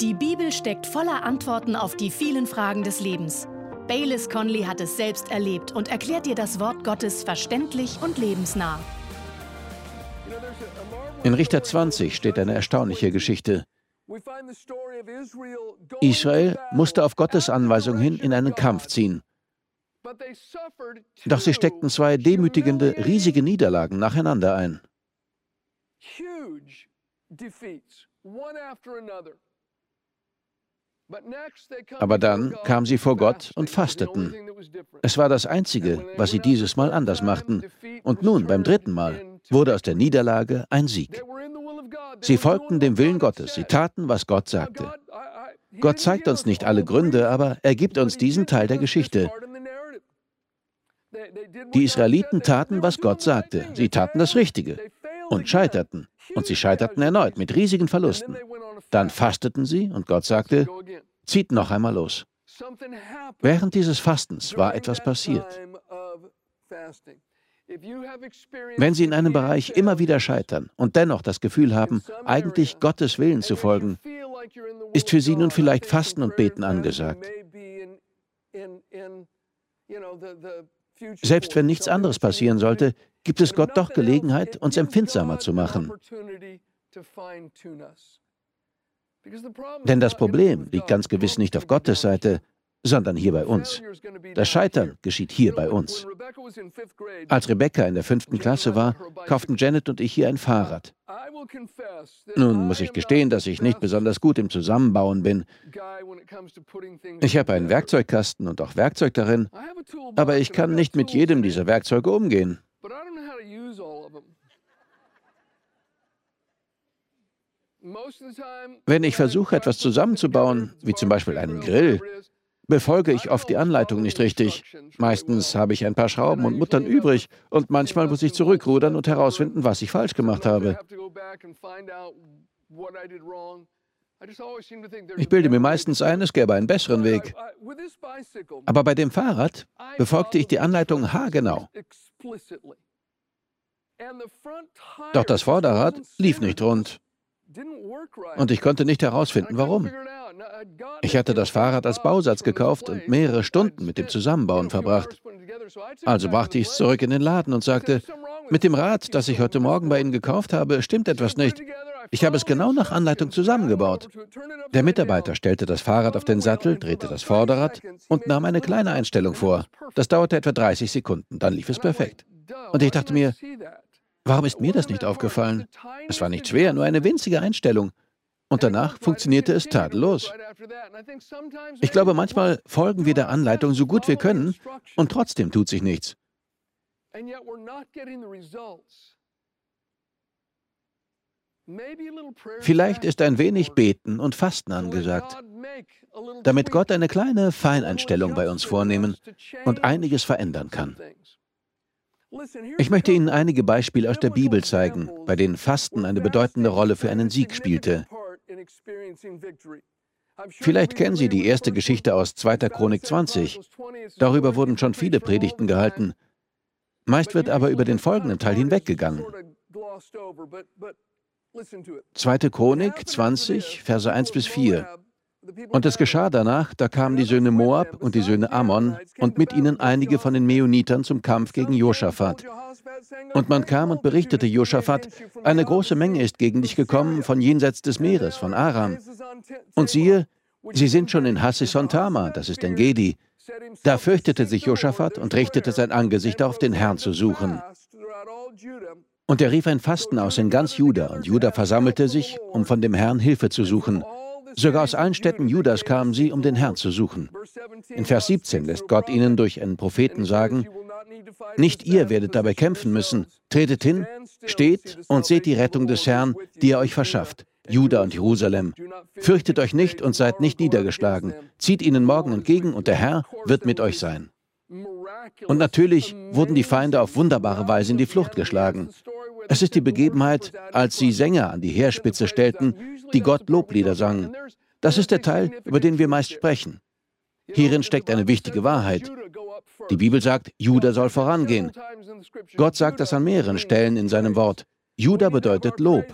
Die Bibel steckt voller Antworten auf die vielen Fragen des Lebens. Baylis Conley hat es selbst erlebt und erklärt dir das Wort Gottes verständlich und lebensnah. In Richter 20 steht eine erstaunliche Geschichte. Israel musste auf Gottes Anweisung hin in einen Kampf ziehen. Doch sie steckten zwei demütigende, riesige Niederlagen nacheinander ein. Aber dann kamen sie vor Gott und fasteten. Es war das Einzige, was sie dieses Mal anders machten. Und nun, beim dritten Mal, wurde aus der Niederlage ein Sieg. Sie folgten dem Willen Gottes, sie taten, was Gott sagte. Gott zeigt uns nicht alle Gründe, aber er gibt uns diesen Teil der Geschichte. Die Israeliten taten, was Gott sagte. Sie taten das Richtige und scheiterten. Und sie scheiterten erneut mit riesigen Verlusten. Dann fasteten sie und Gott sagte, zieht noch einmal los. Während dieses Fastens war etwas passiert. Wenn Sie in einem Bereich immer wieder scheitern und dennoch das Gefühl haben, eigentlich Gottes Willen zu folgen, ist für Sie nun vielleicht Fasten und Beten angesagt. Selbst wenn nichts anderes passieren sollte, gibt es Gott doch Gelegenheit, uns empfindsamer zu machen. Denn das Problem liegt ganz gewiss nicht auf Gottes Seite, sondern hier bei uns. Das Scheitern geschieht hier bei uns. Als Rebecca in der fünften Klasse war, kauften Janet und ich hier ein Fahrrad. Nun muss ich gestehen, dass ich nicht besonders gut im Zusammenbauen bin. Ich habe einen Werkzeugkasten und auch Werkzeug darin, aber ich kann nicht mit jedem dieser Werkzeuge umgehen. Wenn ich versuche, etwas zusammenzubauen, wie zum Beispiel einen Grill, befolge ich oft die Anleitung nicht richtig. Meistens habe ich ein paar Schrauben und Muttern übrig und manchmal muss ich zurückrudern und herausfinden, was ich falsch gemacht habe. Ich bilde mir meistens ein, es gäbe einen besseren Weg. Aber bei dem Fahrrad befolgte ich die Anleitung haargenau. Doch das Vorderrad lief nicht rund. Und ich konnte nicht herausfinden, warum. Ich hatte das Fahrrad als Bausatz gekauft und mehrere Stunden mit dem Zusammenbauen verbracht. Also brachte ich es zurück in den Laden und sagte, mit dem Rad, das ich heute Morgen bei Ihnen gekauft habe, stimmt etwas nicht. Ich habe es genau nach Anleitung zusammengebaut. Der Mitarbeiter stellte das Fahrrad auf den Sattel, drehte das Vorderrad und nahm eine kleine Einstellung vor. Das dauerte etwa 30 Sekunden, dann lief es perfekt. Und ich dachte mir, warum ist mir das nicht aufgefallen? Es war nicht schwer, nur eine winzige Einstellung. Und danach funktionierte es tadellos. Ich glaube, manchmal folgen wir der Anleitung so gut wir können und trotzdem tut sich nichts. Vielleicht ist ein wenig Beten und Fasten angesagt, damit Gott eine kleine Feineinstellung bei uns vornehmen und einiges verändern kann. Ich möchte Ihnen einige Beispiele aus der Bibel zeigen, bei denen Fasten eine bedeutende Rolle für einen Sieg spielte. Vielleicht kennen Sie die erste Geschichte aus 2. Chronik 20. Darüber wurden schon viele Predigten gehalten. Meist wird aber über den folgenden Teil hinweggegangen. 2. Chronik 20, Verse 1 bis 4. Und es geschah danach, da kamen die Söhne Moab und die Söhne Ammon und mit ihnen einige von den Meonitern zum Kampf gegen Josaphat. Und man kam und berichtete Josaphat, eine große Menge ist gegen dich gekommen von jenseits des Meeres, von Aram. Und siehe, sie sind schon in Hassison-Tama, das ist in Gedi. Da fürchtete sich Josaphat und richtete sein Angesicht auf, den Herrn zu suchen. Und er rief ein Fasten aus in ganz Juda, und Juda versammelte sich, um von dem Herrn Hilfe zu suchen. Sogar aus allen Städten Judas kamen sie, um den Herrn zu suchen. In Vers 17 lässt Gott ihnen durch einen Propheten sagen, nicht ihr werdet dabei kämpfen müssen. Tretet hin, steht und seht die Rettung des Herrn, die er euch verschafft. Juda und Jerusalem. Fürchtet euch nicht und seid nicht niedergeschlagen. Zieht ihnen morgen entgegen und der Herr wird mit euch sein. Und natürlich wurden die Feinde auf wunderbare Weise in die Flucht geschlagen. Es ist die Begebenheit, als sie Sänger an die Heerspitze stellten, die Gott Loblieder sangen. Das ist der Teil, über den wir meist sprechen. Hierin steckt eine wichtige Wahrheit. Die Bibel sagt, Juda soll vorangehen. Gott sagt das an mehreren Stellen in seinem Wort. Judah bedeutet Lob.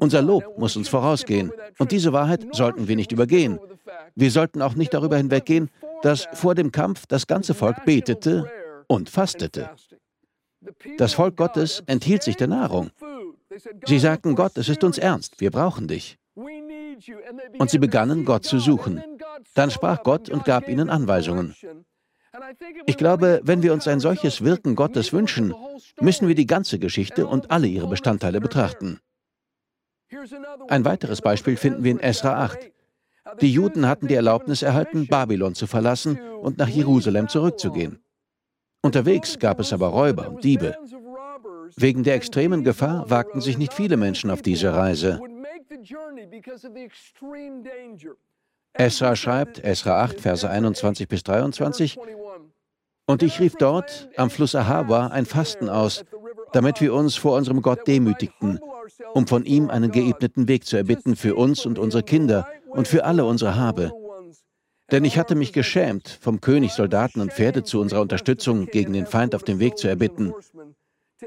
Unser Lob muss uns vorausgehen. Und diese Wahrheit sollten wir nicht übergehen. Wir sollten auch nicht darüber hinweggehen, dass vor dem Kampf das ganze Volk betete und fastete. Das Volk Gottes enthielt sich der Nahrung. Sie sagten, Gott, es ist uns ernst, wir brauchen dich. Und sie begannen, Gott zu suchen. Dann sprach Gott und gab ihnen Anweisungen. Ich glaube, wenn wir uns ein solches Wirken Gottes wünschen, müssen wir die ganze Geschichte und alle ihre Bestandteile betrachten. Ein weiteres Beispiel finden wir in Esra 8. Die Juden hatten die Erlaubnis erhalten, Babylon zu verlassen und nach Jerusalem zurückzugehen. Unterwegs gab es aber Räuber und Diebe. Wegen der extremen Gefahr wagten sich nicht viele Menschen auf diese Reise. Esra schreibt, Esra 8, Verse 21 bis 23, und ich rief dort am Fluss Ahava ein Fasten aus, damit wir uns vor unserem Gott demütigten, um von ihm einen geebneten Weg zu erbitten für uns und unsere Kinder und für alle unsere Habe. Denn ich hatte mich geschämt, vom König Soldaten und Pferde zu unserer Unterstützung gegen den Feind auf dem Weg zu erbitten.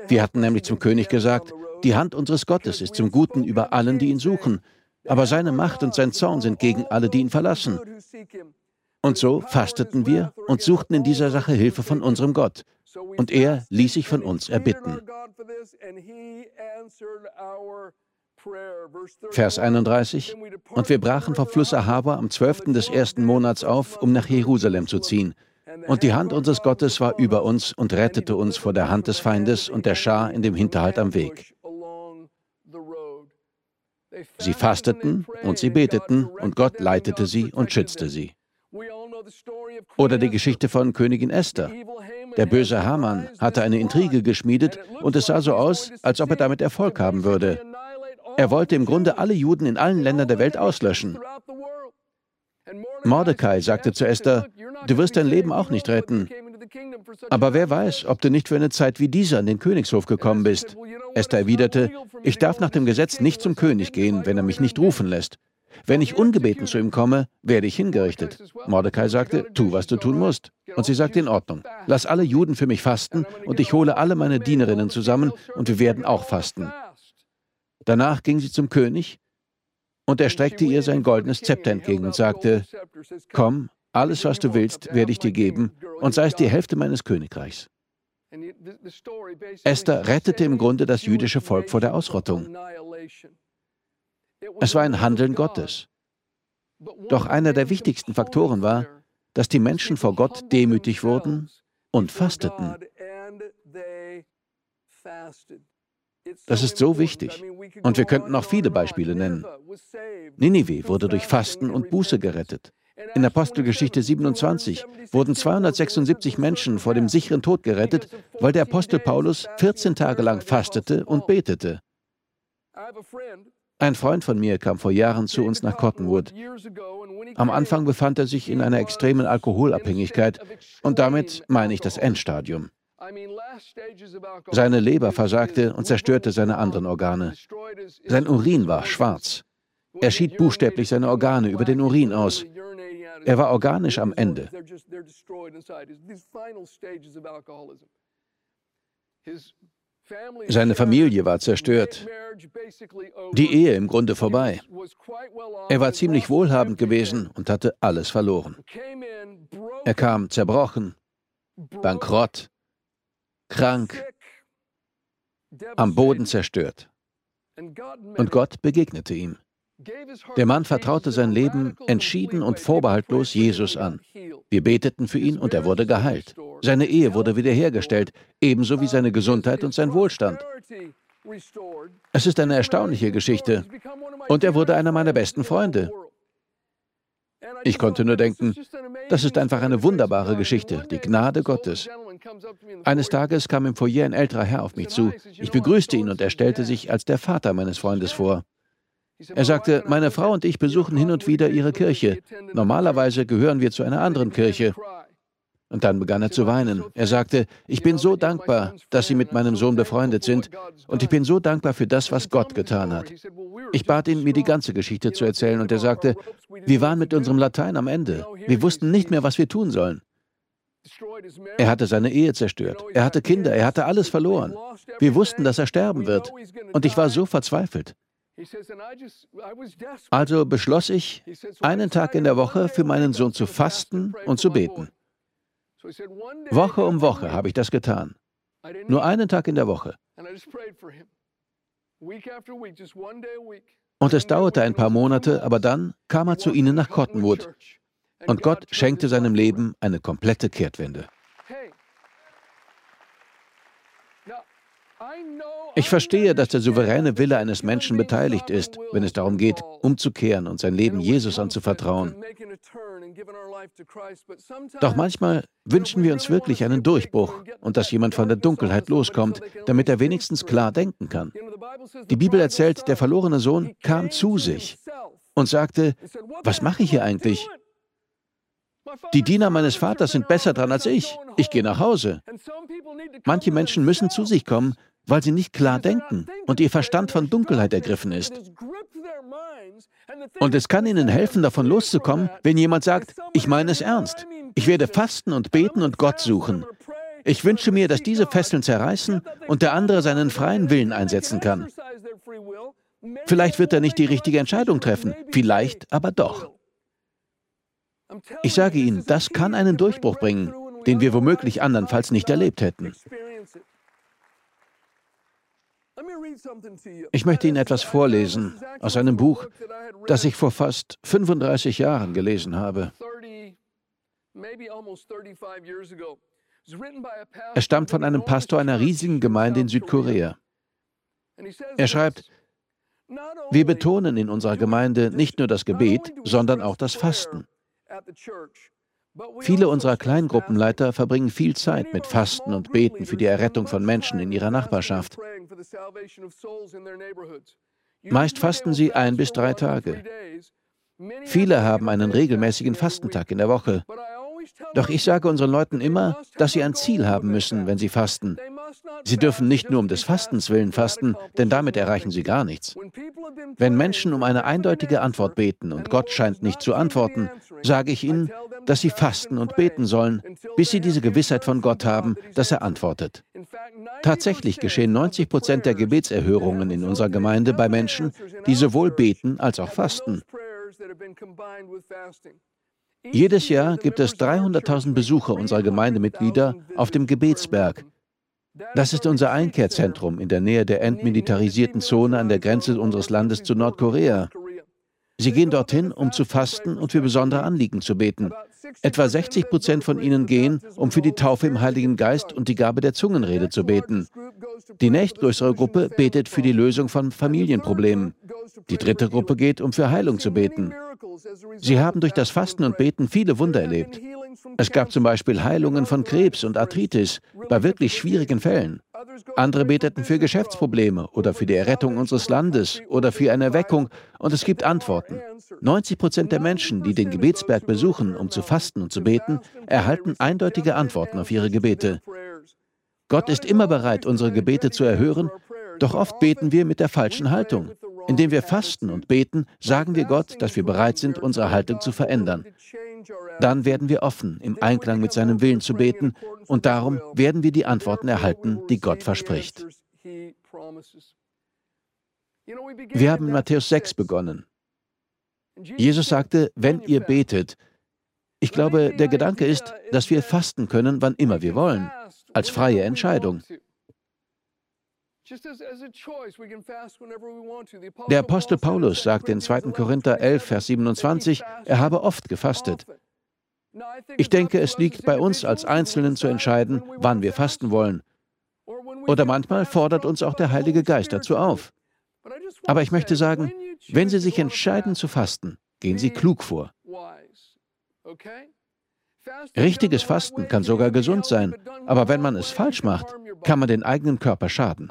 Wir hatten nämlich zum König gesagt, die Hand unseres Gottes ist zum Guten über allen, die ihn suchen, aber seine Macht und sein Zorn sind gegen alle, die ihn verlassen. Und so fasteten wir und suchten in dieser Sache Hilfe von unserem Gott. Und er ließ sich von uns erbitten. Vers 31. Und wir brachen vom Fluss Ahava am 12. des ersten Monats auf, um nach Jerusalem zu ziehen. Und die Hand unseres Gottes war über uns und rettete uns vor der Hand des Feindes und der Schar in dem Hinterhalt am Weg. Sie fasteten und sie beteten und Gott leitete sie und schützte sie. Oder die Geschichte von Königin Esther. Der böse Haman hatte eine Intrige geschmiedet und es sah so aus, als ob er damit Erfolg haben würde. Er wollte im Grunde alle Juden in allen Ländern der Welt auslöschen. Mordecai sagte zu Esther, du wirst dein Leben auch nicht retten. Aber wer weiß, ob du nicht für eine Zeit wie diese an den Königshof gekommen bist. Esther erwiderte, ich darf nach dem Gesetz nicht zum König gehen, wenn er mich nicht rufen lässt. Wenn ich ungebeten zu ihm komme, werde ich hingerichtet. Mordecai sagte, tu, was du tun musst. Und sie sagte, in Ordnung. Lass alle Juden für mich fasten und ich hole alle meine Dienerinnen zusammen und wir werden auch fasten. Danach ging sie zum König und er streckte ihr sein goldenes Zepter entgegen und sagte, komm, alles, was du willst, werde ich dir geben und sei es die Hälfte meines Königreichs. Esther rettete im Grunde das jüdische Volk vor der Ausrottung. Es war ein Handeln Gottes. Doch einer der wichtigsten Faktoren war, dass die Menschen vor Gott demütig wurden und fasteten. Das ist so wichtig. Und wir könnten noch viele Beispiele nennen. Ninive wurde durch Fasten und Buße gerettet. In Apostelgeschichte 27 wurden 276 Menschen vor dem sicheren Tod gerettet, weil der Apostel Paulus 14 Tage lang fastete und betete. Ein Freund von mir kam vor Jahren zu uns nach Cottonwood. Am Anfang befand er sich in einer extremen Alkoholabhängigkeit und damit meine ich das Endstadium. Seine Leber versagte und zerstörte seine anderen Organe. Sein Urin war schwarz. Er schied buchstäblich seine Organe über den Urin aus. Er war organisch am Ende. Seine Familie war zerstört. Die Ehe im Grunde vorbei. Er war ziemlich wohlhabend gewesen und hatte alles verloren. Er kam zerbrochen, bankrott, krank, am Boden zerstört. Und Gott begegnete ihm. Der Mann vertraute sein Leben entschieden und vorbehaltlos Jesus an. Wir beteten für ihn und er wurde geheilt. Seine Ehe wurde wiederhergestellt, ebenso wie seine Gesundheit und sein Wohlstand. Es ist eine erstaunliche Geschichte. Und er wurde einer meiner besten Freunde. Ich konnte nur denken, das ist einfach eine wunderbare Geschichte, die Gnade Gottes. Eines Tages kam im Foyer ein älterer Herr auf mich zu. Ich begrüßte ihn und er stellte sich als der Vater meines Freundes vor. Er sagte, meine Frau und ich besuchen hin und wieder ihre Kirche. Normalerweise gehören wir zu einer anderen Kirche. Und dann begann er zu weinen. Er sagte, ich bin so dankbar, dass Sie mit meinem Sohn befreundet sind, und ich bin so dankbar für das, was Gott getan hat. Ich bat ihn, mir die ganze Geschichte zu erzählen, und er sagte, wir waren mit unserem Latein am Ende. Wir wussten nicht mehr, was wir tun sollen. Er hatte seine Ehe zerstört. Er hatte Kinder. Er hatte alles verloren. Wir wussten, dass er sterben wird. Und ich war so verzweifelt. Also beschloss ich, einen Tag in der Woche für meinen Sohn zu fasten und zu beten. Woche um Woche habe ich das getan. Nur einen Tag in der Woche. Und es dauerte ein paar Monate, aber dann kam er zu ihnen nach Cottonwood. Und Gott schenkte seinem Leben eine komplette Kehrtwende. Ich verstehe, dass der souveräne Wille eines Menschen beteiligt ist, wenn es darum geht, umzukehren und sein Leben Jesus anzuvertrauen. Doch manchmal wünschen wir uns wirklich einen Durchbruch und dass jemand von der Dunkelheit loskommt, damit er wenigstens klar denken kann. Die Bibel erzählt, der verlorene Sohn kam zu sich und sagte, was mache ich hier eigentlich? Die Diener meines Vaters sind besser dran als ich. Ich gehe nach Hause. Manche Menschen müssen zu sich kommen, weil sie nicht klar denken und ihr Verstand von Dunkelheit ergriffen ist. Und es kann ihnen helfen, davon loszukommen, wenn jemand sagt, ich meine es ernst. Ich werde fasten und beten und Gott suchen. Ich wünsche mir, dass diese Fesseln zerreißen und der andere seinen freien Willen einsetzen kann. Vielleicht wird er nicht die richtige Entscheidung treffen, vielleicht aber doch. Ich sage Ihnen, das kann einen Durchbruch bringen, den wir womöglich andernfalls nicht erlebt hätten. Ich möchte Ihnen etwas vorlesen aus einem Buch, das ich vor fast 35 Jahren gelesen habe. Es stammt von einem Pastor einer riesigen Gemeinde in Südkorea. Er schreibt, wir betonen in unserer Gemeinde nicht nur das Gebet, sondern auch das Fasten. Viele unserer Kleingruppenleiter verbringen viel Zeit mit Fasten und Beten für die Errettung von Menschen in ihrer Nachbarschaft. Meist fasten sie ein bis drei Tage. Viele haben einen regelmäßigen Fastentag in der Woche. Doch ich sage unseren Leuten immer, dass sie ein Ziel haben müssen, wenn sie fasten. Sie dürfen nicht nur um des Fastens willen fasten, denn damit erreichen sie gar nichts. Wenn Menschen um eine eindeutige Antwort beten und Gott scheint nicht zu antworten, sage ich ihnen, dass sie fasten und beten sollen, bis sie diese Gewissheit von Gott haben, dass er antwortet. Tatsächlich geschehen 90 Prozent der Gebetserhörungen in unserer Gemeinde bei Menschen, die sowohl beten als auch fasten. Jedes Jahr gibt es 300.000 Besucher unserer Gemeindemitglieder auf dem Gebetsberg, das ist unser Einkehrzentrum in der Nähe der entmilitarisierten Zone an der Grenze unseres Landes zu Nordkorea. Sie gehen dorthin, um zu fasten und für besondere Anliegen zu beten. Etwa 60 Prozent von ihnen gehen, um für die Taufe im Heiligen Geist und die Gabe der Zungenrede zu beten. Die nächstgrößere Gruppe betet für die Lösung von Familienproblemen. Die dritte Gruppe geht, um für Heilung zu beten. Sie haben durch das Fasten und Beten viele Wunder erlebt. Es gab zum Beispiel Heilungen von Krebs und Arthritis bei wirklich schwierigen Fällen. Andere beteten für Geschäftsprobleme oder für die Errettung unseres Landes oder für eine Erweckung und es gibt Antworten. 90 Prozent der Menschen, die den Gebetsberg besuchen, um zu fasten und zu beten, erhalten eindeutige Antworten auf ihre Gebete. Gott ist immer bereit, unsere Gebete zu erhören, doch oft beten wir mit der falschen Haltung. Indem wir fasten und beten, sagen wir Gott, dass wir bereit sind, unsere Haltung zu verändern. Dann werden wir offen, im Einklang mit seinem Willen zu beten und darum werden wir die Antworten erhalten, die Gott verspricht. Wir haben in Matthäus 6 begonnen. Jesus sagte, wenn ihr betet, ich glaube, der Gedanke ist, dass wir fasten können, wann immer wir wollen, als freie Entscheidung. Der Apostel Paulus sagt in 2. Korinther 11, Vers 27, er habe oft gefastet. Ich denke, es liegt bei uns als Einzelnen zu entscheiden, wann wir fasten wollen. Oder manchmal fordert uns auch der Heilige Geist dazu auf. Aber ich möchte sagen, wenn Sie sich entscheiden zu fasten, gehen Sie klug vor. Richtiges Fasten kann sogar gesund sein, aber wenn man es falsch macht, kann man den eigenen Körper schaden.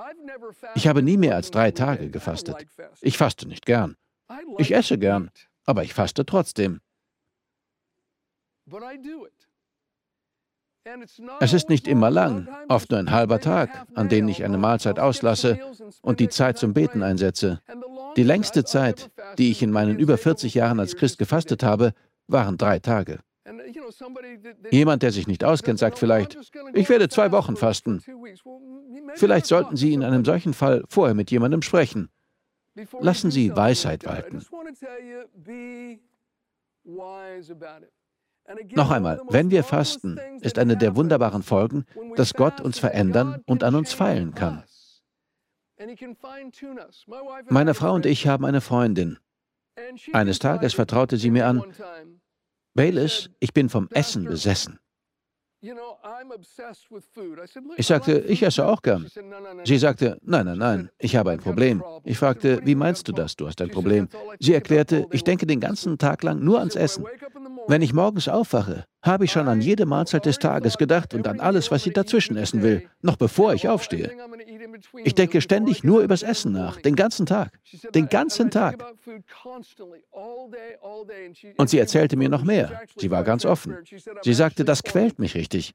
Ich habe nie mehr als drei Tage gefastet. Ich faste nicht gern. Ich esse gern, aber ich faste trotzdem. Es ist nicht immer lang, oft nur ein halber Tag, an dem ich eine Mahlzeit auslasse und die Zeit zum Beten einsetze. Die längste Zeit, die ich in meinen über 40 Jahren als Christ gefastet habe, waren drei Tage. Jemand, der sich nicht auskennt, sagt vielleicht, ich werde zwei Wochen fasten. Vielleicht sollten Sie in einem solchen Fall vorher mit jemandem sprechen. Lassen Sie Weisheit walten. Noch einmal, wenn wir fasten, ist eine der wunderbaren Folgen, dass Gott uns verändern und an uns feilen kann. Meine Frau und ich haben eine Freundin. Eines Tages vertraute sie mir an, Bayless, ich bin vom Essen besessen. Ich sagte, ich esse auch gern. Sie sagte, nein, nein, nein, ich habe ein Problem. Ich fragte, wie meinst du das, du hast ein Problem? Sie erklärte, ich denke den ganzen Tag lang nur ans Essen. Wenn ich morgens aufwache, habe ich schon an jede Mahlzeit des Tages gedacht und an alles, was ich dazwischen essen will, noch bevor ich aufstehe. Ich denke ständig nur übers Essen nach, den ganzen Tag. Den ganzen Tag. Und sie erzählte mir noch mehr. Sie war ganz offen. Sie sagte, das quält mich richtig.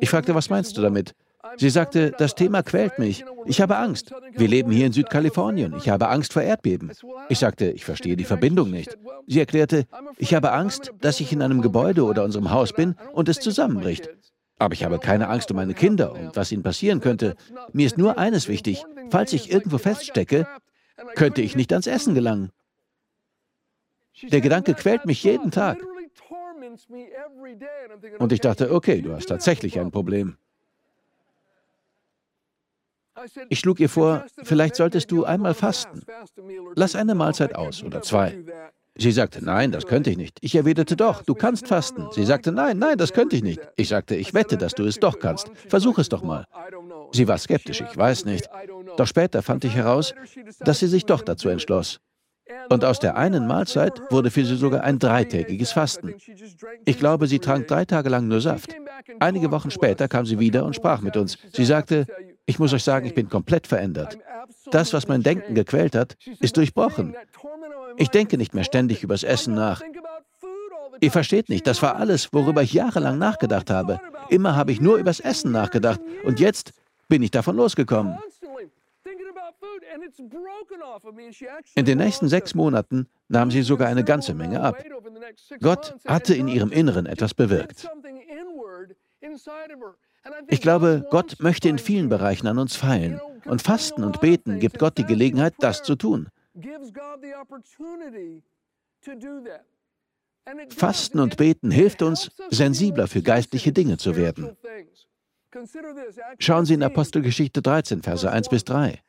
Ich fragte, was meinst du damit? Sie sagte, das Thema quält mich. Ich habe Angst. Wir leben hier in Südkalifornien. Ich habe Angst vor Erdbeben. Ich sagte, ich verstehe die Verbindung nicht. Sie erklärte, ich habe Angst, dass ich in einem Gebäude oder unserem Haus bin und es zusammenbricht. Aber ich habe keine Angst um meine Kinder und was ihnen passieren könnte. Mir ist nur eines wichtig. Falls ich irgendwo feststecke, könnte ich nicht ans Essen gelangen. Der Gedanke quält mich jeden Tag. Und ich dachte, okay, du hast tatsächlich ein Problem. Ich schlug ihr vor, vielleicht solltest du einmal fasten. Lass eine Mahlzeit aus oder zwei. Sie sagte, nein, das könnte ich nicht. Ich erwiderte, doch, du kannst fasten. Sie sagte, nein, nein, das könnte ich nicht. Ich sagte, ich wette, dass du es doch kannst. Versuch es doch mal. Sie war skeptisch, ich weiß nicht. Doch später fand ich heraus, dass sie sich doch dazu entschloss. Und aus der einen Mahlzeit wurde für sie sogar ein dreitägiges Fasten. Ich glaube, sie trank drei Tage lang nur Saft. Einige Wochen später kam sie wieder und sprach mit uns. Sie sagte, ich muss euch sagen, ich bin komplett verändert. Das, was mein Denken gequält hat, ist durchbrochen. Ich denke nicht mehr ständig übers Essen nach. Ihr versteht nicht, das war alles, worüber ich jahrelang nachgedacht habe. Immer habe ich nur übers Essen nachgedacht und jetzt bin ich davon losgekommen. In den nächsten sechs Monaten nahm sie sogar eine ganze Menge ab. Gott hatte in ihrem Inneren etwas bewirkt. Ich glaube, Gott möchte in vielen Bereichen an uns feilen. Und Fasten und Beten gibt Gott die Gelegenheit, das zu tun. Fasten und Beten hilft uns, sensibler für geistliche Dinge zu werden. Schauen Sie in Apostelgeschichte 13, Verse 1 bis 3.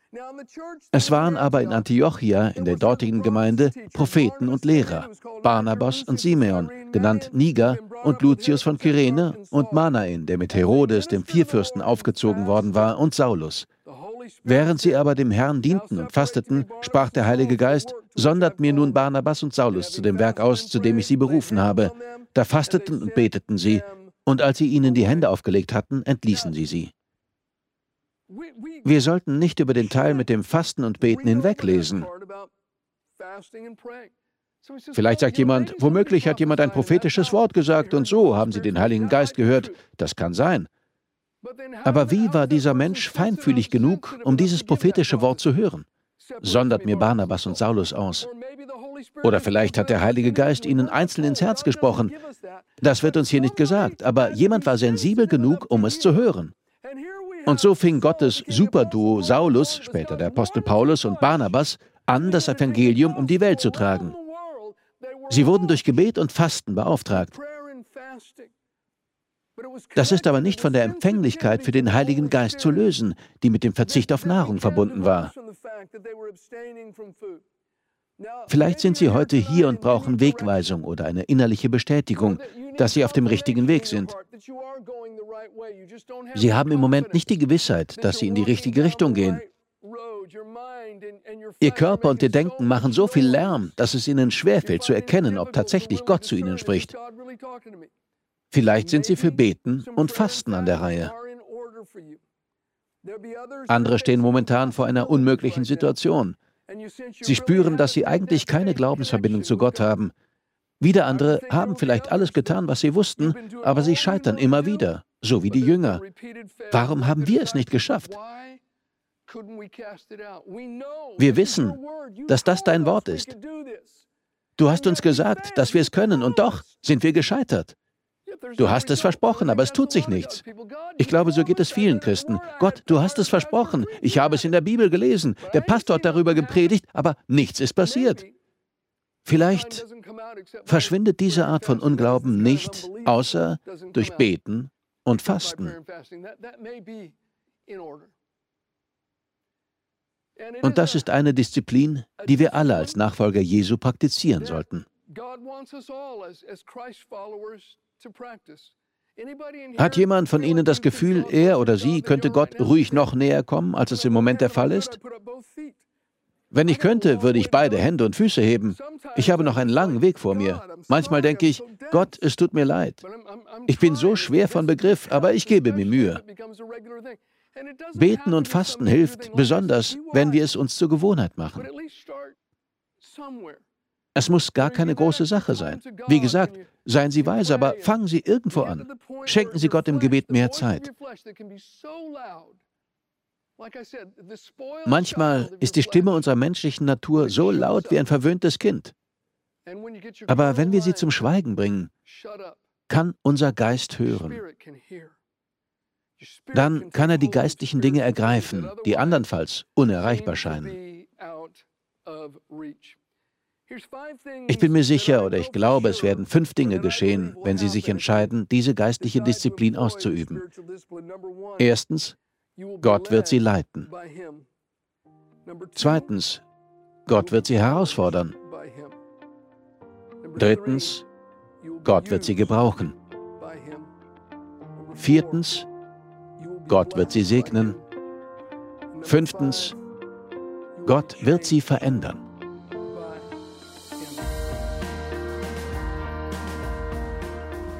Es waren aber in Antiochia, in der dortigen Gemeinde, Propheten und Lehrer, Barnabas und Simeon, genannt Niger, und Lucius von Kyrene und Manaen, der mit Herodes, dem Vierfürsten, aufgezogen worden war, und Saulus. Während sie aber dem Herrn dienten und fasteten, sprach der Heilige Geist, sondert mir nun Barnabas und Saulus zu dem Werk aus, zu dem ich sie berufen habe. Da fasteten und beteten sie, und als sie ihnen die Hände aufgelegt hatten, entließen sie sie. Wir sollten nicht über den Teil mit dem Fasten und Beten hinweglesen. Vielleicht sagt jemand, womöglich hat jemand ein prophetisches Wort gesagt und so haben sie den Heiligen Geist gehört. Das kann sein. Aber wie war dieser Mensch feinfühlig genug, um dieses prophetische Wort zu hören? Sondert mir Barnabas und Saulus aus. Oder vielleicht hat der Heilige Geist ihnen einzeln ins Herz gesprochen. Das wird uns hier nicht gesagt, aber jemand war sensibel genug, um es zu hören. Und so fing Gottes Superduo Saulus, später der Apostel Paulus und Barnabas, an, das Evangelium um die Welt zu tragen. Sie wurden durch Gebet und Fasten beauftragt. Das ist aber nicht von der Empfänglichkeit für den Heiligen Geist zu lösen, die mit dem Verzicht auf Nahrung verbunden war. Vielleicht sind Sie heute hier und brauchen Wegweisung oder eine innerliche Bestätigung, dass Sie auf dem richtigen Weg sind. Sie haben im Moment nicht die Gewissheit, dass Sie in die richtige Richtung gehen. Ihr Körper und Ihr Denken machen so viel Lärm, dass es Ihnen schwerfällt zu erkennen, ob tatsächlich Gott zu Ihnen spricht. Vielleicht sind Sie für Beten und Fasten an der Reihe. Andere stehen momentan vor einer unmöglichen Situation. Sie spüren, dass sie eigentlich keine Glaubensverbindung zu Gott haben. Wieder andere haben vielleicht alles getan, was sie wussten, aber sie scheitern immer wieder, so wie die Jünger. Warum haben wir es nicht geschafft? Wir wissen, dass das dein Wort ist. Du hast uns gesagt, dass wir es können, und doch sind wir gescheitert. Du hast es versprochen, aber es tut sich nichts. Ich glaube, so geht es vielen Christen. Gott, du hast es versprochen. Ich habe es in der Bibel gelesen. Der Pastor hat darüber gepredigt, aber nichts ist passiert. Vielleicht verschwindet diese Art von Unglauben nicht, außer durch Beten und Fasten. Und das ist eine Disziplin, die wir alle als Nachfolger Jesu praktizieren sollten. Hat jemand von Ihnen das Gefühl, er oder sie könnte Gott ruhig noch näher kommen, als es im Moment der Fall ist? Wenn ich könnte, würde ich beide Hände und Füße heben. Ich habe noch einen langen Weg vor mir. Manchmal denke ich, Gott, es tut mir leid. Ich bin so schwer von Begriff, aber ich gebe mir Mühe. Beten und Fasten hilft, besonders wenn wir es uns zur Gewohnheit machen. Es muss gar keine große Sache sein. Wie gesagt, seien Sie weise, aber fangen Sie irgendwo an. Schenken Sie Gott im Gebet mehr Zeit. Manchmal ist die Stimme unserer menschlichen Natur so laut wie ein verwöhntes Kind. Aber wenn wir sie zum Schweigen bringen, kann unser Geist hören. Dann kann er die geistlichen Dinge ergreifen, die andernfalls unerreichbar scheinen. Ich bin mir sicher oder ich glaube, es werden fünf Dinge geschehen, wenn Sie sich entscheiden, diese geistliche Disziplin auszuüben. Erstens, Gott wird Sie leiten. Zweitens, Gott wird Sie herausfordern. Drittens, Gott wird Sie gebrauchen. Viertens, Gott wird Sie segnen. Fünftens, Gott wird Sie verändern.